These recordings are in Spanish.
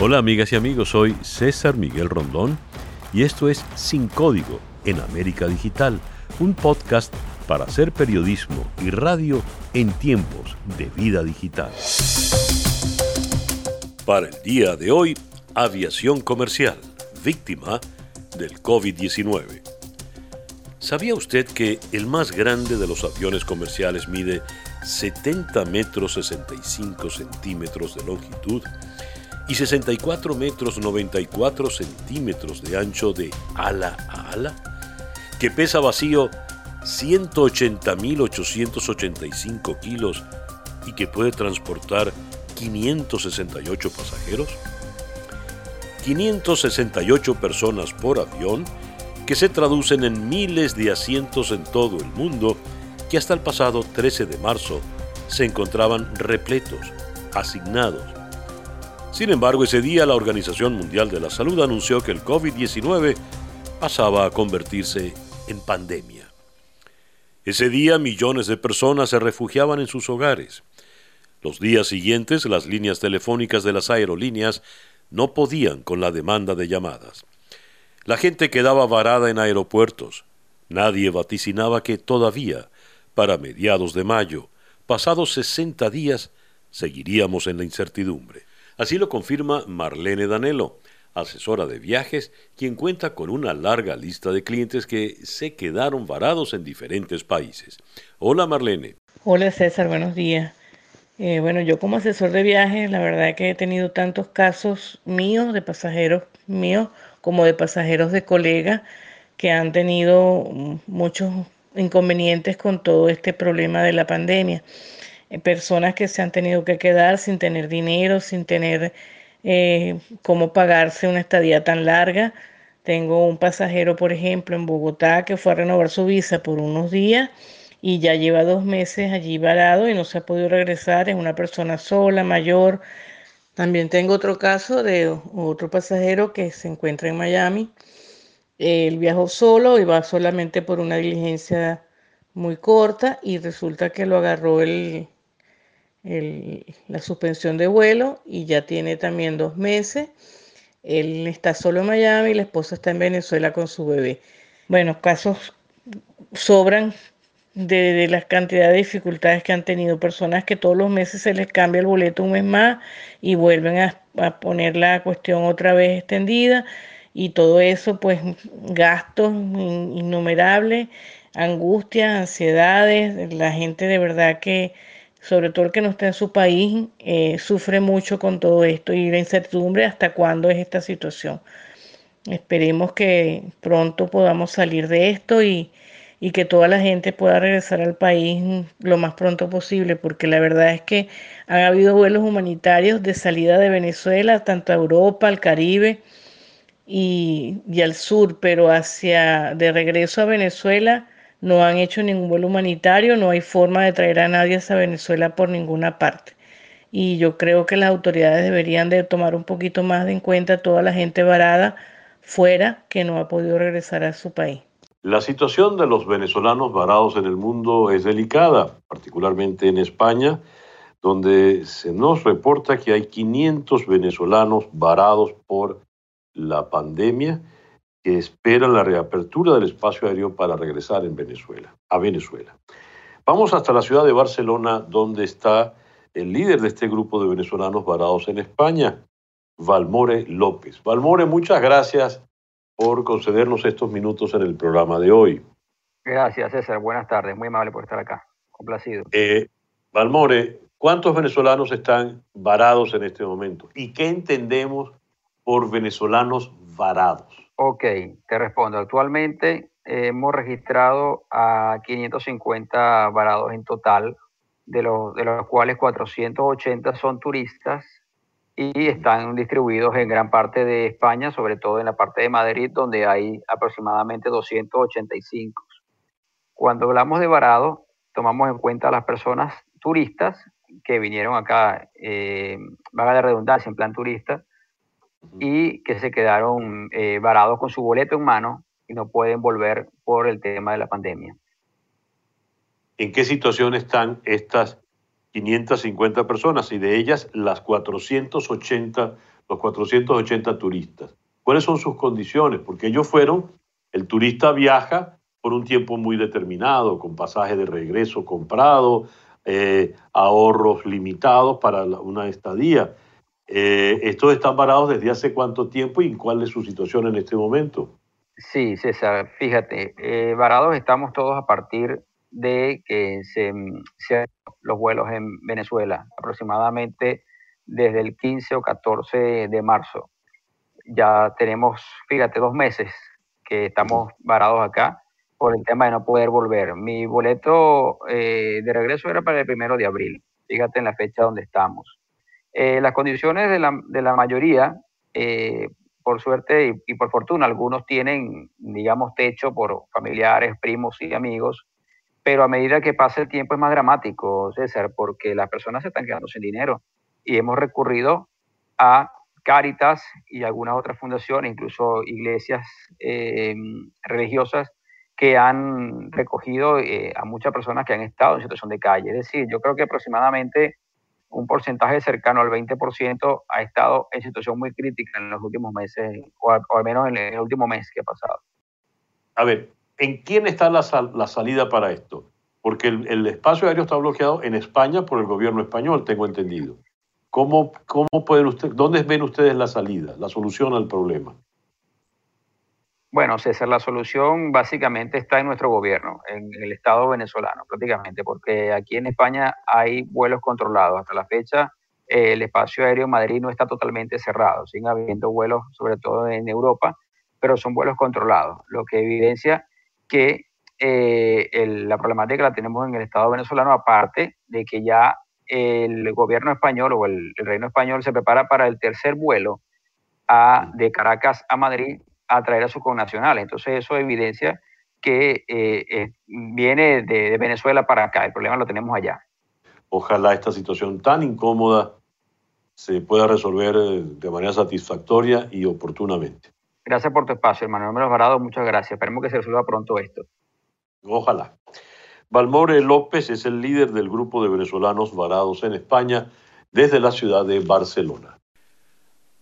Hola amigas y amigos, soy César Miguel Rondón y esto es Sin Código en América Digital, un podcast para hacer periodismo y radio en tiempos de vida digital. Para el día de hoy, aviación comercial, víctima del COVID-19. ¿Sabía usted que el más grande de los aviones comerciales mide 70 metros 65 centímetros de longitud y 64 metros 94 centímetros de ancho de ala a ala, que pesa vacío 180.885 kilos y que puede transportar 568 pasajeros? 568 personas por avión que se traducen en miles de asientos en todo el mundo que hasta el pasado 13 de marzo se encontraban repletos, asignados sin embargo, ese día la Organización Mundial de la Salud anunció que el COVID-19 pasaba a convertirse en pandemia. Ese día millones de personas se refugiaban en sus hogares. Los días siguientes las líneas telefónicas de las aerolíneas no podían con la demanda de llamadas. La gente quedaba varada en aeropuertos. Nadie vaticinaba que todavía, para mediados de mayo, pasados 60 días, seguiríamos en la incertidumbre. Así lo confirma Marlene Danelo, asesora de viajes, quien cuenta con una larga lista de clientes que se quedaron varados en diferentes países. Hola Marlene. Hola César, buenos días. Eh, bueno, yo como asesor de viajes, la verdad es que he tenido tantos casos míos, de pasajeros míos, como de pasajeros de colegas, que han tenido muchos inconvenientes con todo este problema de la pandemia. Eh, personas que se han tenido que quedar sin tener dinero, sin tener eh, cómo pagarse una estadía tan larga. Tengo un pasajero, por ejemplo, en Bogotá que fue a renovar su visa por unos días y ya lleva dos meses allí varado y no se ha podido regresar. Es una persona sola, mayor. También tengo otro caso de otro pasajero que se encuentra en Miami. Él viajó solo y va solamente por una diligencia muy corta y resulta que lo agarró el, la suspensión de vuelo y ya tiene también dos meses. Él está solo en Miami y la esposa está en Venezuela con su bebé. Bueno, casos sobran de, la cantidad de dificultades que han tenido personas que todos los meses se les cambia el boleto un mes más y vuelven a, a poner la cuestión otra vez extendida y todo eso pues gastos innumerables, angustias, ansiedades, la gente de verdad que sobre todo el que no está en su país, eh, sufre mucho con todo esto y la incertidumbre hasta cuándo es esta situación. Esperemos que pronto podamos salir de esto y, y que toda la gente pueda regresar al país lo más pronto posible, porque la verdad es que han habido vuelos humanitarios de salida de Venezuela, tanto a Europa, al Caribe y, y al sur, pero hacia de regreso a Venezuela no han hecho ningún vuelo humanitario, no hay forma de traer a nadie a Venezuela por ninguna parte. Y yo creo que las autoridades deberían de tomar un poquito más en cuenta toda la gente varada fuera que no ha podido regresar a su país. La situación de los venezolanos varados en el mundo es delicada, particularmente en España, donde se nos reporta que hay 500 venezolanos varados por la pandemia que esperan la reapertura del espacio aéreo para regresar en Venezuela, a Venezuela. Vamos hasta la ciudad de Barcelona, donde está el líder de este grupo de venezolanos varados en España, Valmore López. Valmore, muchas gracias por concedernos estos minutos en el programa de hoy. Gracias, César. Buenas tardes. Muy amable por estar acá. Complacido. Eh, Valmore, ¿cuántos venezolanos están varados en este momento? ¿Y qué entendemos por venezolanos varados? Ok, te respondo. Actualmente hemos registrado a 550 varados en total, de los, de los cuales 480 son turistas y están distribuidos en gran parte de España, sobre todo en la parte de Madrid, donde hay aproximadamente 285. Cuando hablamos de varado, tomamos en cuenta a las personas turistas que vinieron acá, eh, vaga de redundancia, en plan turista, y que se quedaron eh, varados con su boleto en mano y no pueden volver por el tema de la pandemia. ¿En qué situación están estas 550 personas y de ellas las 480, los 480 turistas. ¿Cuáles son sus condiciones? Porque ellos fueron, el turista viaja por un tiempo muy determinado, con pasaje de regreso comprado, eh, ahorros limitados para una estadía. Eh, ¿Estos están varados desde hace cuánto tiempo y cuál es su situación en este momento? Sí, César, fíjate, eh, varados estamos todos a partir de que se, se los vuelos en Venezuela, aproximadamente desde el 15 o 14 de marzo. Ya tenemos, fíjate, dos meses que estamos varados acá por el tema de no poder volver. Mi boleto eh, de regreso era para el primero de abril, fíjate en la fecha donde estamos. Eh, las condiciones de la, de la mayoría, eh, por suerte y, por fortuna, algunos tienen, digamos, techo por familiares, primos y amigos, pero a medida que pasa el tiempo es más dramático, César, porque las personas se están quedando sin dinero y hemos recurrido a Cáritas y algunas otras fundaciones, incluso iglesias religiosas, que han recogido eh, a muchas personas que han estado en situación de calle. Es decir, yo creo que aproximadamente un porcentaje cercano al 20% ha estado en situación muy crítica en los últimos meses, o al, menos en el último mes que ha pasado. A ver, ¿en quién está la, la salida para esto? Porque el, espacio aéreo está bloqueado en España por el gobierno español, tengo entendido. ¿Cómo, cómo pueden ustedes, ¿Dónde ven ustedes la salida, la solución al problema? Bueno, César, la solución básicamente está en nuestro gobierno, en el Estado venezolano, prácticamente, porque aquí en España hay vuelos controlados. Hasta la fecha, el espacio aéreo en Madrid no está totalmente cerrado, siguen habiendo vuelos, sobre todo en Europa, pero son vuelos controlados, lo que evidencia que eh, la problemática la tenemos en el Estado venezolano, aparte de que ya el gobierno español o el, reino español se prepara para el tercer vuelo de Caracas a Madrid atraer a sus connacionales. Entonces eso evidencia que eh, eh, viene de, Venezuela para acá, el problema lo tenemos allá. Ojalá esta situación tan incómoda se pueda resolver eh, de manera satisfactoria y oportunamente. Gracias por tu espacio, hermano Número Varado, muchas gracias. Esperemos que se resuelva pronto esto. Ojalá. Valmore López es el líder del grupo de venezolanos varados en España desde la ciudad de Barcelona.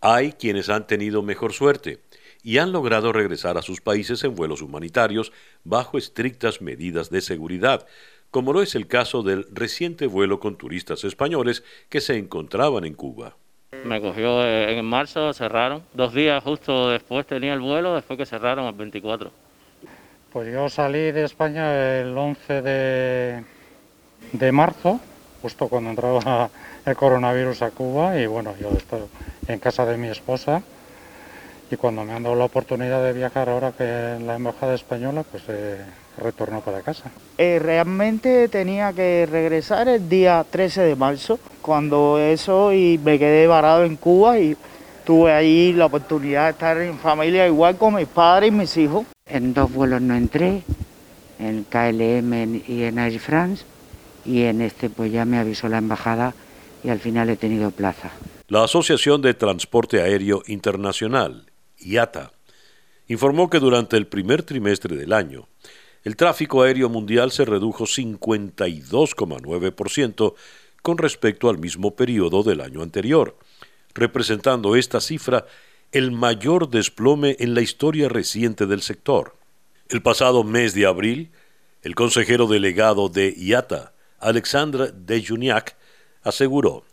Hay quienes han tenido mejor suerte y han logrado regresar a sus países en vuelos humanitarios bajo estrictas medidas de seguridad, como lo es el caso del reciente vuelo con turistas españoles que se encontraban en Cuba. Me cogió en marzo, cerraron. Dos días justo después tenía el vuelo, después que cerraron el 24. Pues yo salí de España el 11 de, de marzo, justo cuando entraba el coronavirus a Cuba, y bueno, yo estoy en casa de mi esposa y cuando me han dado la oportunidad de viajar ahora que en la embajada española, pues eh, retorno para casa. Eh, realmente tenía que regresar el día 13 de marzo, cuando eso y me quedé varado en Cuba y tuve ahí la oportunidad de estar en familia igual con mis padres y mis hijos. En dos vuelos no entré, en KLM y en Air France, y en este pues ya me avisó la embajada y al final he tenido plaza. La Asociación de Transporte Aéreo Internacional IATA, informó que durante el primer trimestre del año, el tráfico aéreo mundial se redujo 52,9% con respecto al mismo periodo del año anterior, representando esta cifra el mayor desplome en la historia reciente del sector. El pasado mes de abril, el consejero delegado de IATA, Alexandre Dejuniak, aseguró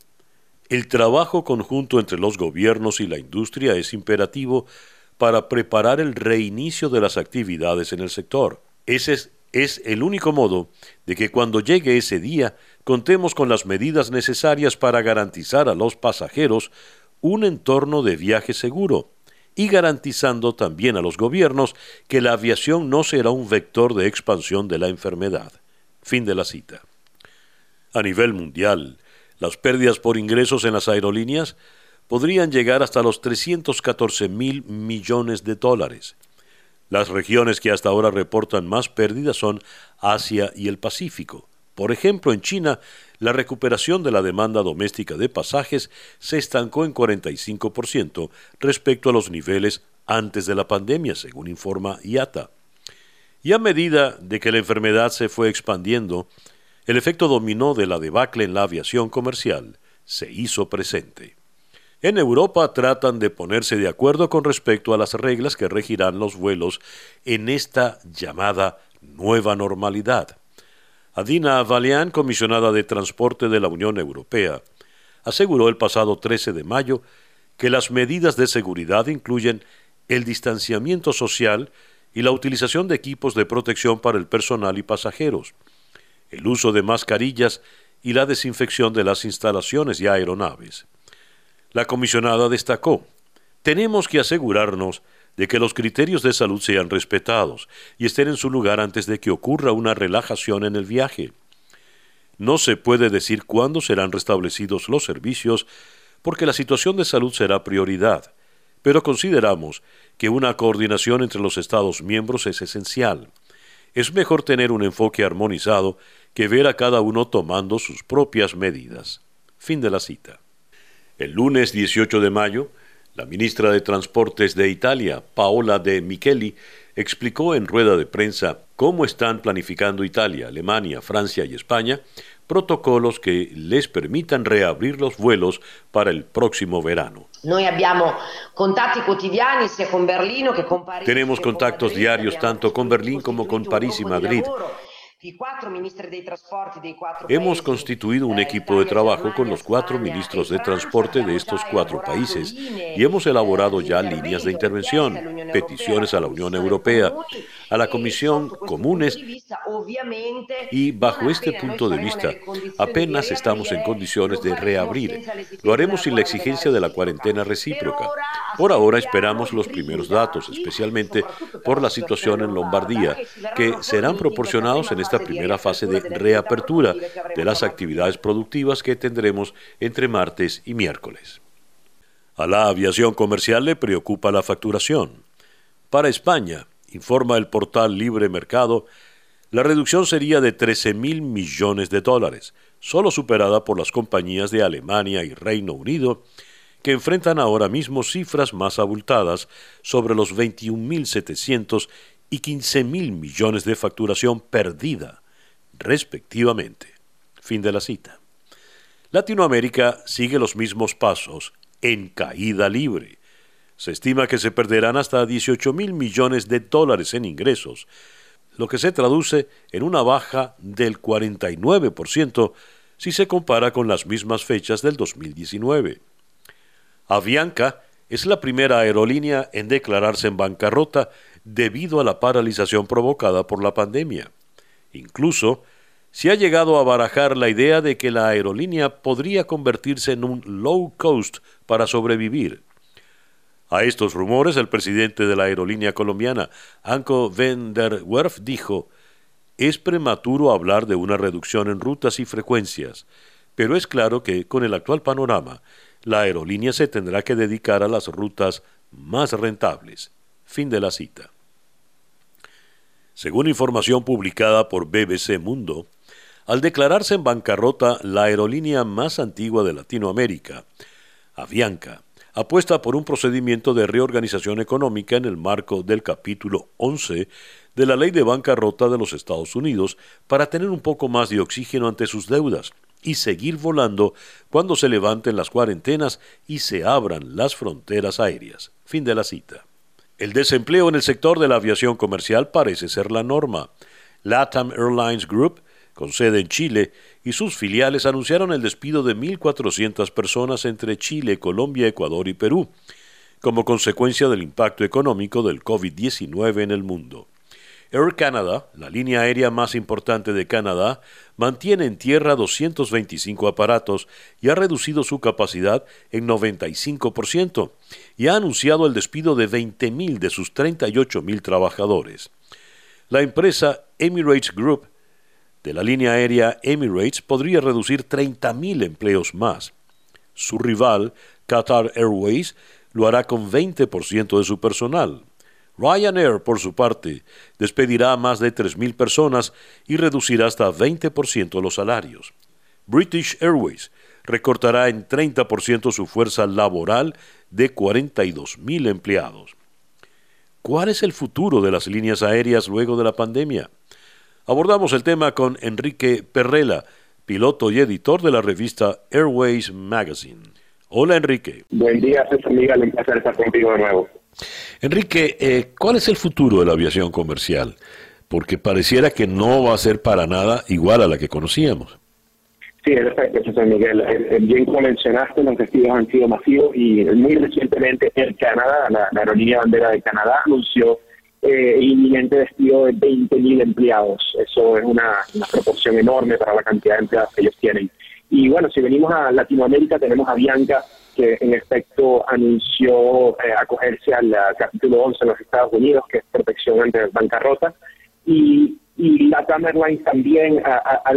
el trabajo conjunto entre los gobiernos y la industria es imperativo para preparar el reinicio de las actividades en el sector. Ese es, el único modo de que cuando llegue ese día contemos con las medidas necesarias para garantizar a los pasajeros un entorno de viaje seguro y garantizando también a los gobiernos que la aviación no será un vector de expansión de la enfermedad. Fin de la cita. A nivel mundial, las pérdidas por ingresos en las aerolíneas podrían llegar hasta los 314 mil millones de dólares. Las regiones que hasta ahora reportan más pérdidas son Asia y el Pacífico. Por ejemplo, en China, la recuperación de la demanda doméstica de pasajes se estancó en 45% respecto a los niveles antes de la pandemia, según informa IATA. Y a medida de que la enfermedad se fue expandiendo, el efecto dominó de la debacle en la aviación comercial se hizo presente. En Europa tratan de ponerse de acuerdo con respecto a las reglas que regirán los vuelos en esta llamada nueva normalidad. Adina Valian, comisionada de Transporte de la Unión Europea, aseguró el pasado 13 de mayo que las medidas de seguridad incluyen el distanciamiento social y la utilización de equipos de protección para el personal y pasajeros, el uso de mascarillas y la desinfección de las instalaciones y aeronaves. La comisionada destacó, tenemos que asegurarnos de que los criterios de salud sean respetados y estén en su lugar antes de que ocurra una relajación en el viaje. No se puede decir cuándo serán restablecidos los servicios porque la situación de salud será prioridad, pero consideramos que una coordinación entre los Estados miembros es esencial. Es mejor tener un enfoque armonizado que ver a cada uno tomando sus propias medidas. Fin de la cita. El lunes 18 de mayo, la ministra de Transportes de Italia, Paola de Micheli, explicó en rueda de prensa cómo están planificando Italia, Alemania, Francia y España protocolos que les permitan reabrir los vuelos para el próximo verano. Tenemos contactos diarios tanto con Berlín como con París y Madrid. Hemos constituido un equipo de trabajo con los cuatro ministros de transporte de estos cuatro países y hemos elaborado ya líneas de intervención, peticiones a la Unión Europea, a la Comisión Comunes y bajo este punto de vista apenas estamos en condiciones de reabrir. Lo haremos sin la exigencia de la cuarentena recíproca. Por ahora esperamos los primeros datos, especialmente por la situación en Lombardía, que serán proporcionados en este primera fase de reapertura de las actividades productivas que tendremos entre martes y miércoles. A la aviación comercial le preocupa la facturación. Para España, informa el portal Libre Mercado, la reducción sería de 13 mil millones de dólares, solo superada por las compañías de Alemania y Reino Unido, que enfrentan ahora mismo cifras más abultadas sobre los 21.700 y 15 mil millones de facturación perdida, respectivamente. Fin de la cita. Latinoamérica sigue los mismos pasos en caída libre. Se estima que se perderán hasta 18 mil millones de dólares en ingresos, lo que se traduce en una baja del 49% si se compara con las mismas fechas del 2019. Avianca es la primera aerolínea en declararse en bancarrota debido a la paralización provocada por la pandemia. Incluso se ha llegado a barajar la idea de que la aerolínea podría convertirse en un low cost para sobrevivir. A estos rumores, el presidente de la aerolínea colombiana, Anko van der Werf, dijo: Es prematuro hablar de una reducción en rutas y frecuencias, pero es claro que, con el actual panorama, la aerolínea se tendrá que dedicar a las rutas más rentables. Fin de la cita. Según información publicada por BBC Mundo, al declararse en bancarrota la aerolínea más antigua de Latinoamérica, Avianca, apuesta por un procedimiento de reorganización económica en el marco del capítulo 11 de la Ley de Bancarrota de los Estados Unidos para tener un poco más de oxígeno ante sus deudas y seguir volando cuando se levanten las cuarentenas y se abran las fronteras aéreas. Fin de la cita. El desempleo en el sector de la aviación comercial parece ser la norma. LATAM Airlines Group, con sede en Chile, y sus filiales anunciaron el despido de 1.400 personas entre Chile, Colombia, Ecuador y Perú, como consecuencia del impacto económico del COVID-19 en el mundo. Air Canada, la línea aérea más importante de Canadá, mantiene en tierra 225 aparatos y ha reducido su capacidad en 95% y ha anunciado el despido de 20.000 de sus 38.000 trabajadores. La empresa Emirates Group de la línea aérea Emirates podría reducir 30.000 empleos más. Su rival, Qatar Airways, lo hará con 20% de su personal. Ryanair, por su parte, despedirá a más de 3.000 personas y reducirá hasta 20% los salarios. British Airways recortará en 30% su fuerza laboral de 42.000 empleados. ¿Cuál es el futuro de las líneas aéreas luego de la pandemia? Abordamos el tema con Enrique Perrela, piloto y editor de la revista Airways Magazine. Hola Enrique. Buen día, César Miguel, un placer estar contigo de nuevo. Enrique, eh, ¿cuál es el futuro de la aviación comercial? Porque pareciera que no va a ser para nada igual a la que conocíamos. Sí, en efecto, César Miguel. Eh, eh, bien como mencionaste, los despidos han sido masivos y muy recientemente el Canadá, la, aerolínea bandera de Canadá, anunció eh, inminente despido de 20.000 empleados. Eso es una, proporción enorme para la cantidad de empleados que ellos tienen. Y bueno, si venimos a Latinoamérica, tenemos a Bianca, que en efecto anunció acogerse al capítulo 11 en los Estados Unidos, que es protección ante bancarrota. Y y la Airlines también ha, ha,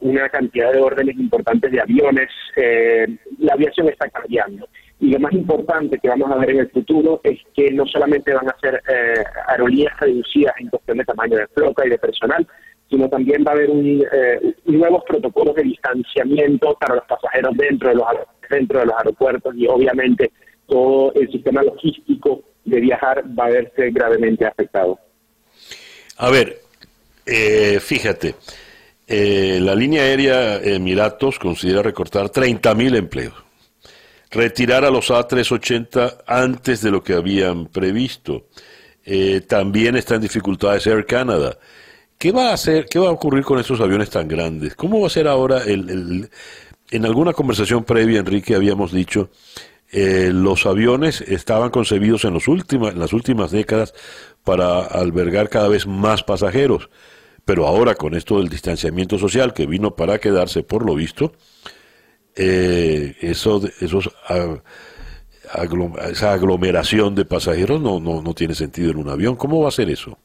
una cantidad de órdenes importantes de aviones. Eh, la aviación está cambiando. Y lo más importante que vamos a ver en el futuro es que no solamente van a ser eh, aerolíneas reducidas en cuestión de tamaño de flota y de personal, sino también va a haber un, eh, nuevos protocolos de distanciamiento para los pasajeros dentro de los, dentro de los aeropuertos y obviamente todo el sistema logístico de viajar va a verse gravemente afectado. A ver, eh, fíjate, eh, la línea aérea Emiratos considera recortar 30.000 empleos, retirar a los A380 antes de lo que habían previsto. Eh, también está en dificultades Air Canada. ¿Qué va a hacer? ¿Qué va a ocurrir con esos aviones tan grandes? ¿Cómo va a ser ahora el, en alguna conversación previa, Enrique, habíamos dicho los aviones estaban concebidos en, los últimos, en las últimas décadas para albergar cada vez más pasajeros. Pero ahora con esto del distanciamiento social que vino para quedarse por lo visto, eh, eso, esos, esa aglomeración de pasajeros no, no, no tiene sentido en un avión. ¿Cómo va a ser eso?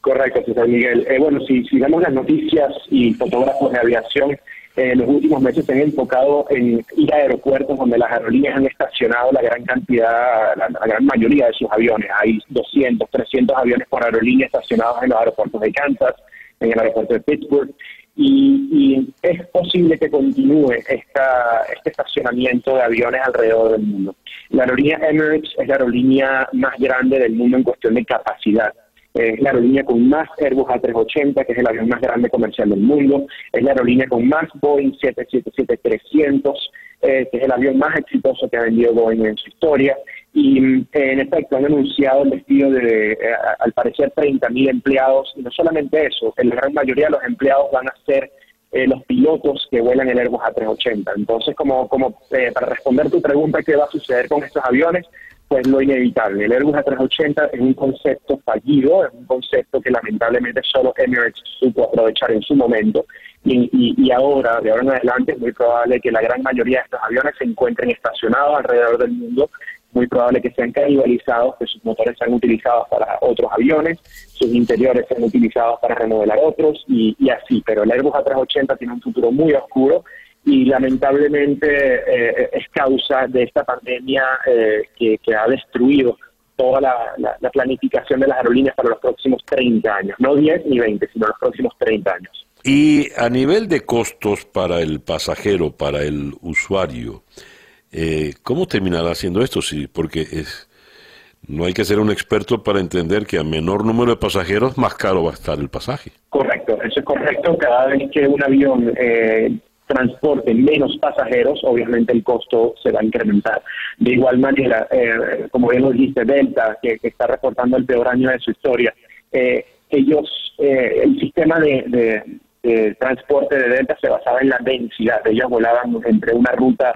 Correcto, César Miguel. Eh, bueno, si, si vemos las noticias y fotógrafos de aviación, en los últimos meses se han enfocado en ir a aeropuertos donde las aerolíneas han estacionado la gran cantidad, la, gran mayoría de sus aviones. Hay 200, 300 aviones por aerolínea estacionados en los aeropuertos de Kansas, en el aeropuerto de Pittsburgh. Y, es posible que continúe esta, este estacionamiento de aviones alrededor del mundo. La aerolínea Emirates es la aerolínea más grande del mundo en cuestión de capacidad. Es la aerolínea con más Airbus A380, que es el avión más grande comercial del mundo. Es la aerolínea con más Boeing 777-300, eh, que es el avión más exitoso que ha vendido Boeing en su historia. Y en efecto han anunciado el despido de, eh, al parecer, 30.000 empleados. Y no solamente eso, en la gran mayoría de los empleados van a ser eh, los pilotos que vuelan el Airbus A380. Entonces, como, como eh, para responder tu pregunta, ¿qué va a suceder con estos aviones? Pues lo inevitable. El Airbus A380 es un concepto fallido, es un concepto que lamentablemente solo Emirates supo aprovechar en su momento. Y, ahora, de ahora en adelante, es muy probable que la gran mayoría de estos aviones se encuentren estacionados alrededor del mundo muy probable que sean canibalizados, que sus motores sean utilizados para otros aviones, sus interiores sean utilizados para remodelar otros y, así. Pero el Airbus A380 tiene un futuro muy oscuro y lamentablemente eh, es causa de esta pandemia eh, que, ha destruido toda la, la, planificación de las aerolíneas para los próximos 30 años, no 10 ni 20, sino los próximos 30 años. Y a nivel de costos para el pasajero, para el usuario, eh, ¿Cómo terminará haciendo esto? Sí, porque es, no hay que ser un experto para entender que a menor número de pasajeros, más caro va a estar el pasaje. Correcto, eso es correcto. Cada vez que un avión eh, transporte menos pasajeros, obviamente el costo se va a incrementar. De igual manera, eh, como bien lo dijiste, Delta, que, está reportando el peor año de su historia, eh, ellos, el sistema de, de transporte de Delta se basaba en la densidad. Ellos volaban entre una ruta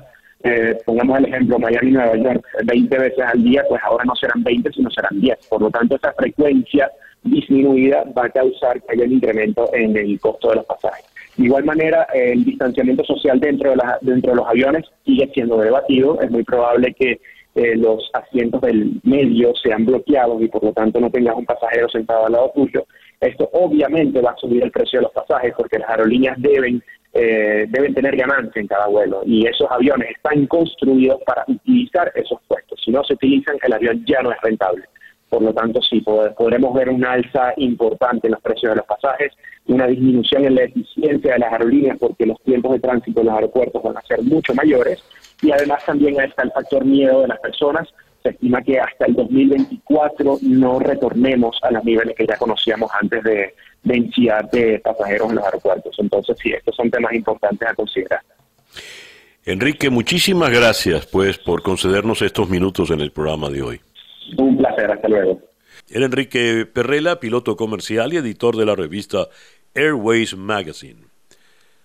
eh, pongamos el ejemplo, Miami-Nueva York, 20 veces al día, pues ahora no serán 20, sino serán 10. Por lo tanto, esa frecuencia disminuida va a causar que haya un incremento en el costo de los pasajes. De igual manera, el distanciamiento social dentro de, dentro de los aviones sigue siendo debatido. Es muy probable que eh, los asientos del medio sean bloqueados y por lo tanto no tengas un pasajero sentado al lado tuyo. Esto obviamente va a subir el precio de los pasajes porque las aerolíneas deben eh, deben tener ganancia en cada vuelo y esos aviones están construidos para utilizar esos puestos. Si no se utilizan, el avión ya no es rentable. Por lo tanto, sí, podremos ver una alza importante en los precios de los pasajes, una disminución en la eficiencia de las aerolíneas porque los tiempos de tránsito en los aeropuertos van a ser mucho mayores y además también está el factor miedo de las personas. Se estima que hasta el 2024 no retornemos a los niveles que ya conocíamos antes de, densidad de pasajeros en los aeropuertos. Entonces, sí, estos son temas importantes a considerar. Enrique, muchísimas gracias pues por concedernos estos minutos en el programa de hoy. Placer, Enrique Perrela, piloto comercial y editor de la revista Airways Magazine.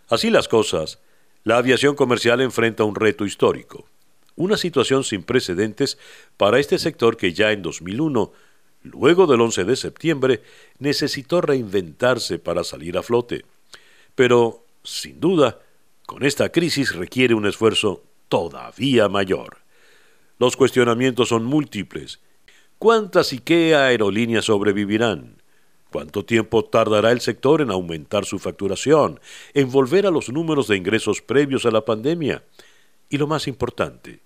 Así las cosas, la aviación comercial enfrenta un reto histórico, una situación sin precedentes para este sector que ya en 2001, luego del 11 de septiembre, necesitó reinventarse para salir a flote. Pero, sin duda, con esta crisis requiere un esfuerzo todavía mayor. Los cuestionamientos son múltiples. ¿Cuántas y qué aerolíneas sobrevivirán? ¿Cuánto tiempo tardará el sector en aumentar su facturación, en volver a los números de ingresos previos a la pandemia? Y lo más importante,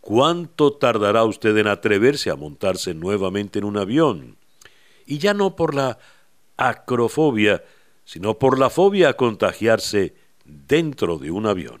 ¿cuánto tardará usted en atreverse a montarse nuevamente en un avión? Y ya no por la acrofobia, sino por la fobia a contagiarse dentro de un avión.